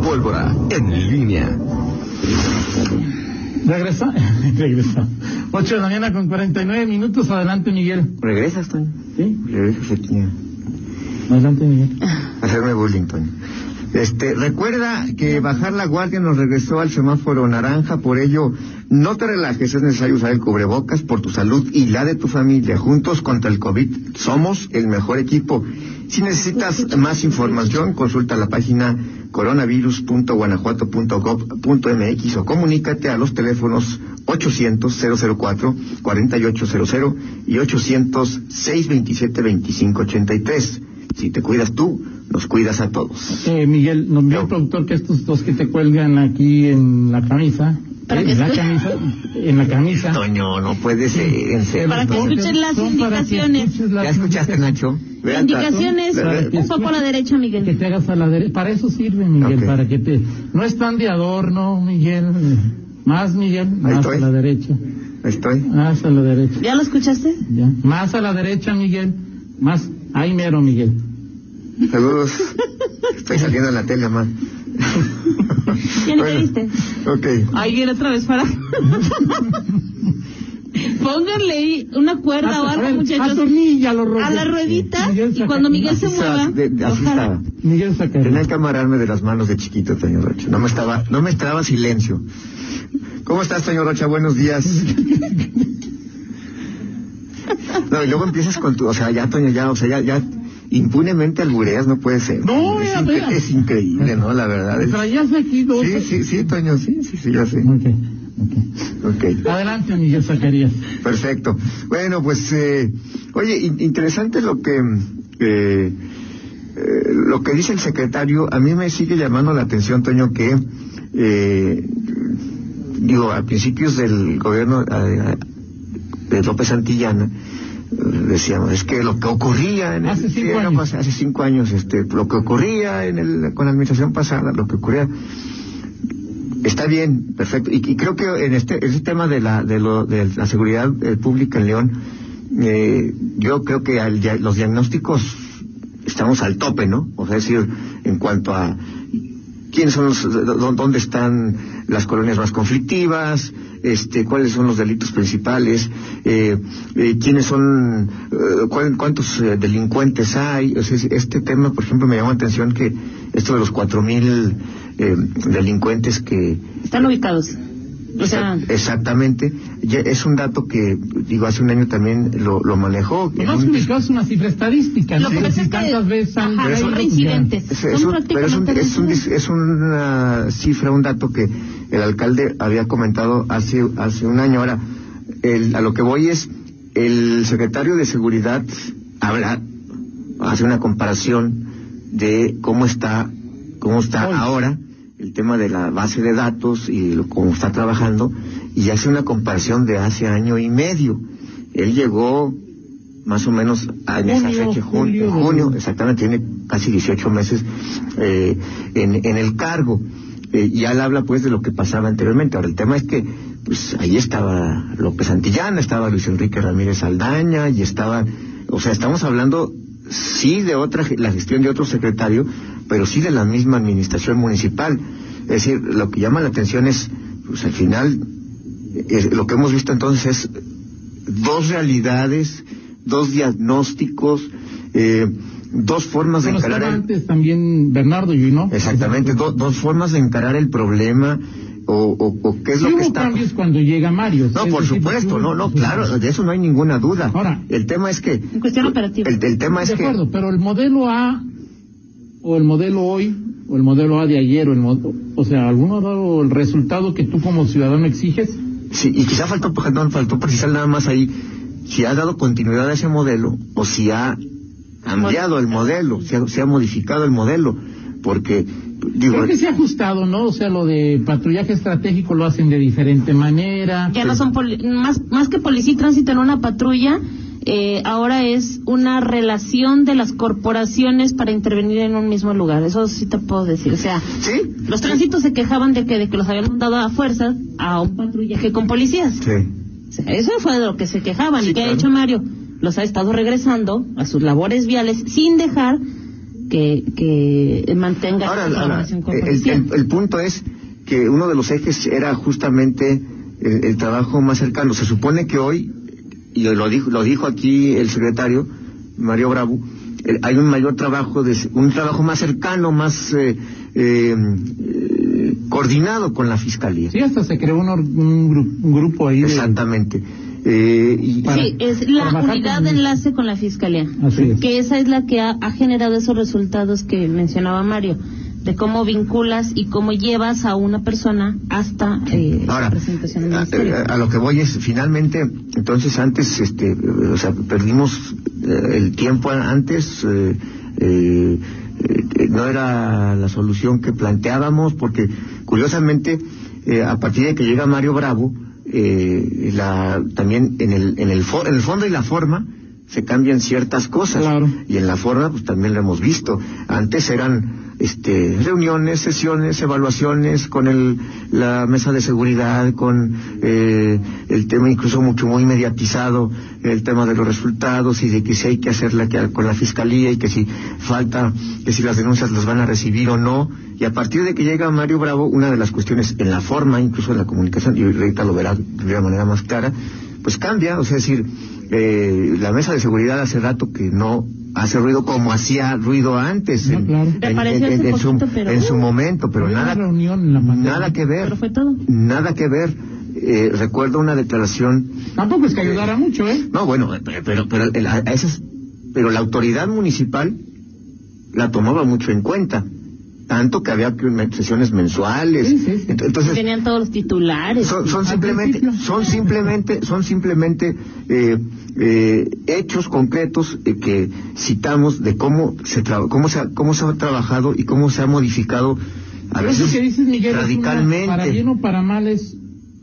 pólvora en línea. Regresa, regresa. 8 de la mañana con 49 minutos. Adelante, Miguel. ¿Regresas, Toño? ¿Sí? Regresas aquí. Adelante, Miguel. Hacerme bullying, Toño. Este, recuerda que bajar la guardia nos regresó al semáforo naranja, por ello no te relajes, es necesario usar el cubrebocas por tu salud y la de tu familia. Juntos contra el COVID somos el mejor equipo. Si necesitas más información, consulta la página coronavirus.guanajuato.gov.mx o comunícate a los teléfonos 800-004-4800 y 800-627-2583. Si te cuidas tú, nos cuidas a todos. Eh, Miguel, nos vio el productor que estos dos que te cuelgan aquí en la camisa. Para eh, que en la camisa, en la camisa. Toño, no puede ser, en serio. Para que escuchen las que indicaciones. escuches las ¿Ya escuchaste, Nacho? Vean, Indicaciones, que un poco a la derecha, Que Miguel. te hagas a la derecha. Para eso sirve, Miguel, Ok. para que te... No es tan de adorno, Miguel. Más, Miguel, más estoy. a la derecha. Estoy. Más a la derecha. ¿Ya lo escuchaste? Ya. Más a la derecha, Miguel. Más. Ahí mero, Miguel. Saludos. Estoy saliendo en la tele, mamá. ¿Ya te viste? Ok. Ahí viene otra vez para. Pónganle ahí una cuerda o A algo, muchachos. A la ruedita. Y cuando Miguel se mueva. Miguel saca. Tenía que amarrarme de las manos de chiquito, Toño Rocha. No me estaba, no me estaba silencio. ¿Cómo estás, Toño Rocha? Buenos días. No, y luego empiezas con tu, o sea, ya, Toño, ya, o sea, ya, ya, impunemente albureas, no puede ser. No, es, mira, incre- mira. es increíble, ¿no? La verdad. es- Traías aquí dos. Sí, sí, sí, Toño, sí, sí, sí, ya sé. Ok, ok. Ok. Adelante, Miguel Zacarías. Perfecto. Bueno, pues, eh, oye, in- interesante lo que, eh, eh, lo que dice el secretario. A mí me sigue llamando la atención, Toño, que, eh, digo, a principios del gobierno eh, de López Santillana, eh, decíamos, es que lo que ocurría en el Hace cinco sí, años. hace cinco años, este, lo que ocurría en el, con la administración pasada, lo que ocurría Está bien, perfecto. Y, y creo que en este, ese tema de la, de, lo, de la seguridad eh, pública en León, eh, yo creo que al los diagnósticos estamos al tope, ¿no? O sea, es decir, en cuanto a quiénes son los, dó- dónde están las colonias más conflictivas, este, cuáles son los delitos principales, eh, eh, quiénes son, eh, cuántos eh, delincuentes hay. O sea, es- este tema, por ejemplo, me llamó la atención que esto de los cuatro mil eh, delincuentes que Están ubicados. O sea, exactamente ya es un dato que digo hace un año también lo, lo manejó No un- ubicado una cifra estadística. Lo ¿no? que pasa es que- veces Ajá, son reincidentes. Es, es un, pero es, un, es, un, es una cifra, un dato que el alcalde había comentado hace, hace un año. Ahora, el, a lo que voy es, el secretario de Seguridad habla, hace una comparación de cómo está, cómo está Hoy. ahora el tema de la base de datos y lo- cómo está trabajando, y hace una comparación de hace año y medio. Él llegó más o menos a esa Junio, fecha, jun- julio en de- junio, exactamente, tiene casi 18 meses eh, en, en el cargo. Eh, y él habla pues de lo que pasaba anteriormente. Ahora el tema es que pues ahí estaba López Santillana, estaba Luis Enrique Ramírez Aldaña y estaba, o sea, estamos hablando sí de otra, la gestión de otro secretario, pero sí de la misma administración municipal. Es decir, lo que llama la atención es, pues al final, es- lo que hemos visto entonces es dos realidades, dos diagnósticos, eh, dos formas de Bueno, encarar estaba el, antes también Bernardo y ¿no? exactamente do- dos formas de encarar el problema o, o- o qué es Sí lo que hubo está cambios cuando llega Mario. no por decir, supuesto no no claro de eso no hay ninguna duda Ahora- el tema es que En cuestión operativa. el, el tema es De que acuerdo, pero el modelo A o el modelo hoy o el modelo A de ayer o el mo- o sea, ¿alguno ha dado el resultado que tú como ciudadano exiges? Sí, y quizá faltó, perdón, faltó precisar nada más ahí si ha dado continuidad a ese modelo o si ha cambiado el modelo, si ha, si ha modificado el modelo, porque digo, Creo que se ha ajustado, ¿no? O sea, lo de patrullaje estratégico lo hacen de diferente manera. ya no son poli- más más que policía y tránsito en una patrulla. Eh, ahora es una relación de las corporaciones para intervenir en un mismo lugar. Eso sí te puedo decir. O sea, sí, los tránsitos se quejaban de que, de que los habían mandado a fuerzas a un patrullaje con policías. sí, O sea, eso fue de lo que se quejaban. Sí, ¿Y qué ha hecho Mario? Los ha estado regresando a sus labores viales sin dejar que, que mantenga Ahora, esa ahora, con el, el- el punto es que uno de los ejes era justamente el, el trabajo más cercano. Se supone que hoy, y lo dijo, lo dijo aquí el secretario, Mario Bravo, eh, hay un mayor trabajo, de, un trabajo más cercano, más eh, eh, eh, coordinado con la Fiscalía. Sí, hasta se creó un, un, gru- un grupo ahí de... Exactamente. Eh, y, para- Sí, es la unidad de enlace con la fiscalía. Así es. Que esa es la que ha, ha generado esos resultados que mencionaba Mario, de cómo vinculas y cómo llevas a una persona hasta eh, Ahora, la presentación del a, ministerio. a- a lo que voy es, finalmente, entonces antes, este, o sea, perdimos eh, el tiempo antes, eh, eh, eh, no era la solución que planteábamos, porque curiosamente, eh, a partir de que llega Mario Bravo, eh, la, también en el, en, el fo- en el fondo y la forma, se cambian ciertas cosas. Claro. Y en la forma, pues también lo hemos visto. Antes eran este, reuniones, sesiones, evaluaciones con el, la mesa de seguridad, con eh, el tema incluso mucho muy mediatizado, el tema de los resultados y de que si hay que hacerla que- con la fiscalía y que si falta, que si las denuncias las van a recibir o no. Y a partir de que llega Mario Bravo, una de las cuestiones en la forma, incluso en la comunicación, y ahorita lo verá de una manera más clara, pues cambia, o sea, es decir, eh, la mesa de seguridad hace rato que no hace ruido como hacía ruido antes No, en, claro. en- en- su, poquito, pero- en su momento, pero nada, reunión en la nada que ver, Pero fue todo. nada que ver. Eh, recuerdo una declaración Tampoco es que ayudara mucho, ¿eh? no, bueno, pero, pero, pero, el- a- a esas- pero la autoridad municipal la tomaba mucho en cuenta. Tanto que había sesiones mensuales. Sí, sí, sí. Ent- Entonces, Tenían todos los titulares. son, simplemente, son simplemente, son simplemente eh, eh, hechos concretos eh, que citamos de cómo se traba- cómo se ha, cómo se ha trabajado y cómo se ha modificado a eso veces que dices, Miguel, es una- radicalmente. para bien o para mal es,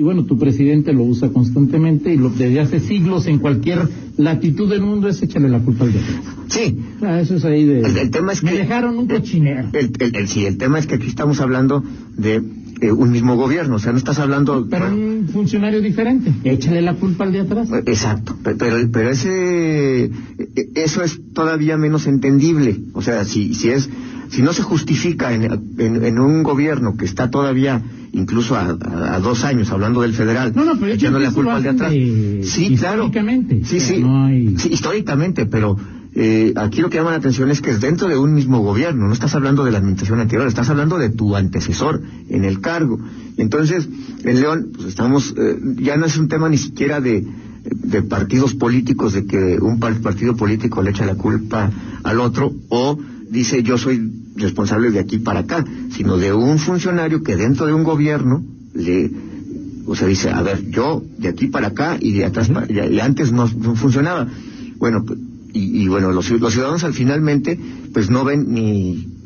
y bueno, tu presidente lo usa constantemente y lo desde hace siglos en cualquier latitud del mundo es échale la culpa al de atrás. Sí, Ah, eso es ahí de... El, el tema es me que dejaron un cochinero. El, el- sí, el tema es que aquí estamos hablando de eh, un mismo gobierno, o sea, no estás hablando. pero un funcionario diferente. Échale la culpa al de atrás. Eh, Exacto, pe- pero, pero ese, eh, eso es todavía menos entendible. O sea, si, si es, si no se justifica en, en, en un gobierno que está todavía incluso a, a- a dos años hablando del federal, No, no, pero ellos echándole la culpa al de atrás. de- sí, claro. históricamente. Sí, sí, no hay- sí, históricamente, pero eh, aquí lo que llama la atención es que es dentro de un mismo gobierno, no estás hablando de la administración anterior, estás hablando de tu antecesor en el cargo. Entonces, en León, pues estamos, eh, ya no es un tema ni siquiera de, de partidos políticos, de que un par- partido político le echa la culpa al otro, o dice yo soy responsable de aquí para acá, sino de un funcionario que dentro de un gobierno le o sea, dice, a ver, yo de aquí para acá y de atrás para y, antes no, no funcionaba. Bueno, y, y bueno, los, los ciudadanos al finalmente, pues no ven ni,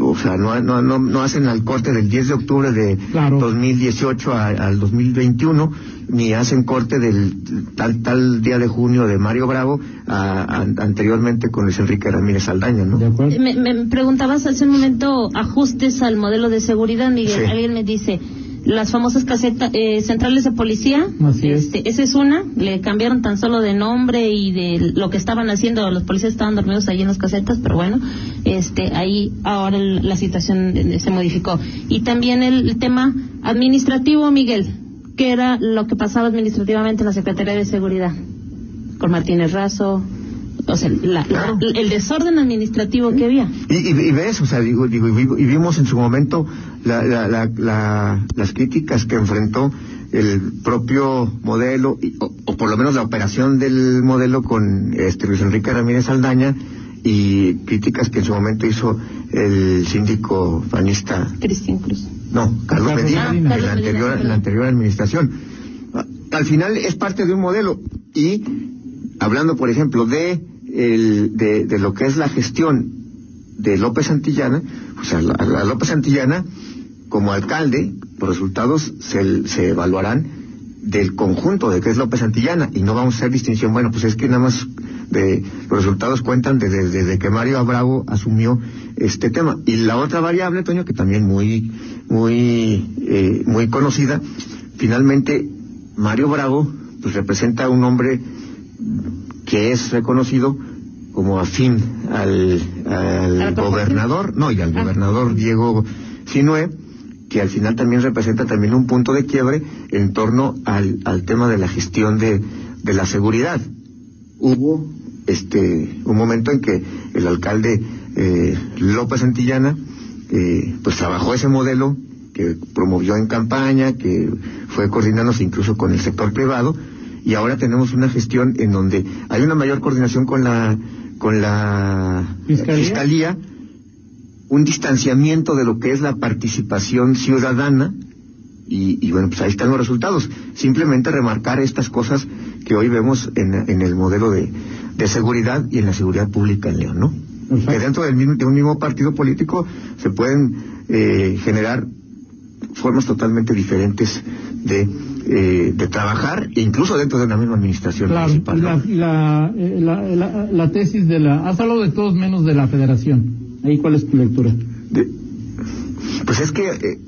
o sea, no, no, no, no hacen al corte del 10 de octubre de Claro. 2018 a- al 2021, ni hacen corte del tal, tal día de junio de Mario Bravo a- a- anteriormente con Luis Enrique Ramírez Aldaña, ¿no? ¿De acuerdo? Me, me preguntabas hace un momento ajustes al modelo de seguridad, Miguel. Sí. Alguien me dice, las famosas casetas eh, centrales de policía, Así es. este, esa es una, le cambiaron tan solo de nombre y de lo que estaban haciendo, los policías estaban dormidos allí en las casetas, pero bueno, este, ahí ahora el- la situación se modificó. Y también el, el tema administrativo, Miguel, que era lo que pasaba administrativamente en la Secretaría de Seguridad, con Martínez Razo, o sea, la- el desorden administrativo que había. Y, y- y ves, o sea, digo, digo, y vi- y vimos en su momento la- la- la- la- las críticas que enfrentó el propio modelo, y- o, o por lo menos la operación del modelo con este Luis Enrique Ramírez Aldaña, y críticas que en su momento hizo el síndico panista, Cristian Cruz. no, Carlos Carlos Medina, Medina. en la Carlos Medina, anterior, en perdón. la anterior administración. Al final es parte de un modelo y hablando, por ejemplo, de, el, de, de lo que es la gestión de López Santillana, pues a, la- a López Santillana, como alcalde, los resultados se, se evaluarán del conjunto de que es López Santillana y no vamos a hacer distinción, bueno, pues es que nada más de, los resultados cuentan desde, desde que Mario Bravo asumió este tema. Y la otra variable, Toño, que también muy, muy, eh, muy conocida, finalmente Mario Bravo pues representa un hombre que es reconocido como afín al, al gobernador, no, y al Ah. gobernador Diego Sinue, que al final también representa también un punto de quiebre en torno al, al tema de la gestión de, de la seguridad. Hubo este un momento en que el alcalde eh, López Santillana eh, pues trabajó ese modelo que promovió en campaña, que fue coordinándose incluso con el sector privado, y ahora tenemos una gestión en donde hay una mayor coordinación con la con la ¿Fiscalía? fiscalía un distanciamiento de lo que es la participación ciudadana y, y bueno, pues ahí están los resultados. Simplemente remarcar estas cosas que hoy vemos en, en el modelo de, de seguridad y en la seguridad pública en León, ¿no? Que dentro del mismo, de un mismo partido político se pueden eh, generar formas totalmente diferentes de, eh, de trabajar, incluso dentro de una misma administración la, la, eh, la, la- la tesis de la... Has hablado de todos menos de la federación. Ahí, ¿cuál es tu lectura? De- pues es que... eh,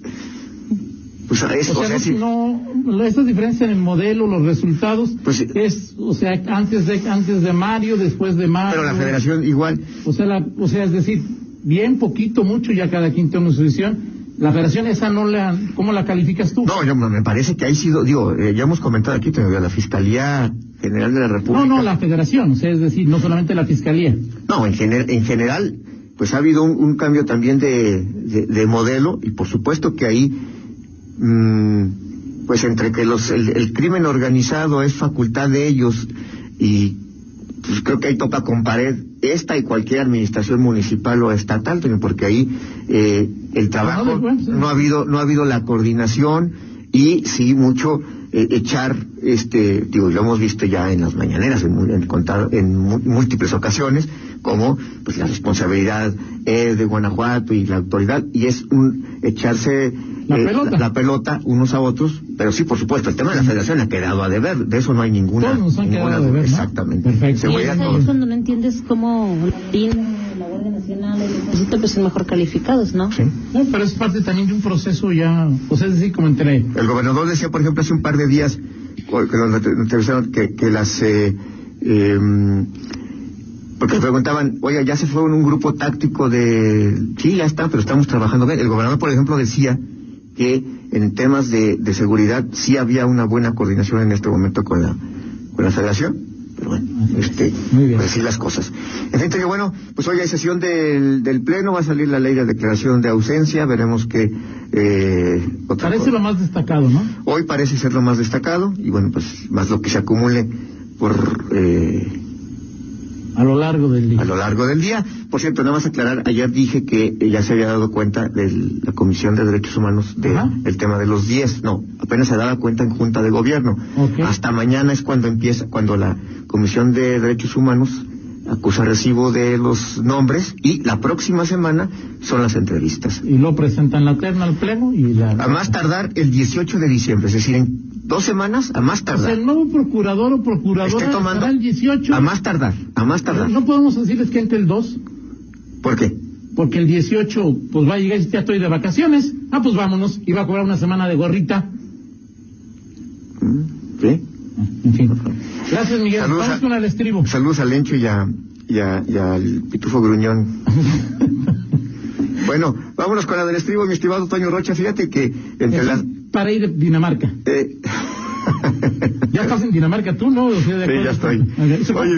pues es, O sea, sí- no, no, esta diferencia en el modelo, los resultados, Pues es, o sea, antes de antes de Mario, después de Mario. pero la federación igual. O sea, la, o sea, es decir, bien, poquito, mucho, ya cada quien tiene su decisión. La federación esa no la, ¿cómo la calificas tú? No, yo, me parece que ahí sido, digo, eh, ya hemos comentado aquí, te- la Fiscalía General de la República. no, no, la federación, o sea, es decir, no solamente la fiscalía. No, en, gener- en general, pues ha habido un, un cambio también de, de- de modelo y por supuesto que ahí, mm, pues entre que los, el, el crimen organizado es facultad de ellos y pues creo que ahí toca con pared esta y cualquier administración municipal o estatal, porque ahí eh, el trabajo no ha habido no ha habido la coordinación y sí mucho eh, echar este digo lo hemos visto ya en las mañaneras en, mu- en contar en mu- múltiples ocasiones como pues la responsabilidad es de Guanajuato y la autoridad y es un echarse La eh, pelota. la, la pelota unos a otros pero sí por supuesto el tema de la federación ha quedado a deber de eso no hay ninguna Todos nos han ninguna quedado a duda. deber, ¿no? exactamente Perfecto. Y es ahí cuando no entiendes cómo la la Guardia Nacional, el Ejército, pues son mejor calificados, ¿no? Sí. No, pero es parte también de un proceso ya, o sea, es decir, como entre... El gobernador decía, por ejemplo, hace un par de días, o- que nos entrevistaron, que, que las... Eh, em, porque le preguntaban, oye, ya se fue un grupo táctico de... Sí, ya está, pero estamos trabajando bien. El gobernador, por ejemplo, decía que en temas de, de seguridad sí había una buena coordinación en este momento con la, con la federación. Pero bueno, este, Muy bien. pues así las cosas. En fin, Toño, bueno, pues hoy hay sesión del, del Pleno, va a salir la ley de declaración de ausencia, veremos que... Eh, otra Parece cosa- lo más destacado, ¿no? Hoy parece ser lo más destacado y bueno, pues más lo que se acumule por eh, A lo largo del día. a lo largo del día. Por cierto, nada más aclarar, ayer dije que ya se había dado cuenta de la Comisión de Derechos Humanos del Ajá. tema de los 10. No, apenas se daba cuenta en Junta de Gobierno. Hasta mañana es cuando empieza, cuando la Comisión de Derechos Humanos acusa recibo de los nombres y la próxima semana son las entrevistas. Y lo presentan la terna al pleno y la... A más tardar el 18 de diciembre, es decir, en dos semanas, a más O sea, tardar. el nuevo procurador o procuradora estará el 18. a más tardar, a más tardar. No podemos decirles que entre el 2, ¿Por qué? porque el 18 pues va a llegar y ya estoy de vacaciones. Ah, pues vámonos. Y va a cobrar una semana de gorrita. Mm, ¿Sí? En fin. Gracias, Miguel. Saludos Vamos a- con el estribo. Saludos a Lencho y, a, y, a- y al Pitufo Gruñón. bueno, vámonos con la del estribo, mi estimado Toño Rocha. Fíjate que entre las... Para ir a Dinamarca. eh, Ya estás en Dinamarca tú, ¿no? O sea, Sí, ya estoy. con- Ok. Se fue Oye,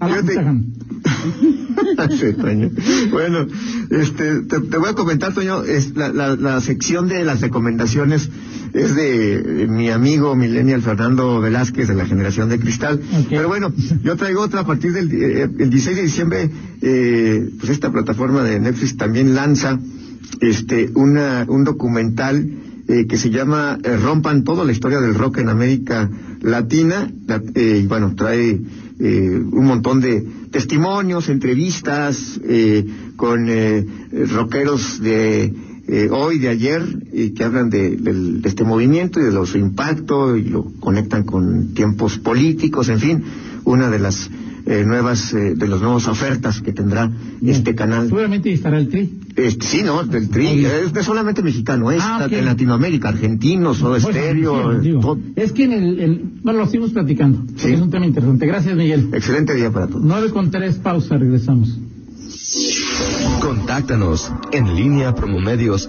a la. Sí, Toño. Bueno, este, te, te voy a comentar, Toño, es la, la, la sección de las recomendaciones es de mi amigo millennial Fernando Velázquez de la generación de cristal. Pero bueno, yo traigo otra a partir del eh, el 16 de diciembre, eh, pues esta plataforma de Netflix también lanza este una, un documental eh, que se llama eh, Rompan todo, la historia del rock en América Latina. La- eh, y bueno, trae eh, un montón de testimonios, entrevistas eh, con eh, rockeros de hoy, de ayer, y que hablan de, del- de este movimiento y de los impactos y lo conectan con tiempos políticos, en fin, una de las nuevas, eh, de las nuevas ofertas que tendrá Bien. este canal. Seguramente estará el tri. Este, sí, no, del tri, es solamente mexicano, es Ah, en Latinoamérica, argentino, soda Pues, estéreo, todo. Es que en el, el- bueno, lo seguimos platicando. Sí. Es un tema interesante. Gracias, Miguel. Excelente día para todos. 9 con 3, pausa, regresamos. Contáctanos en línea promomedios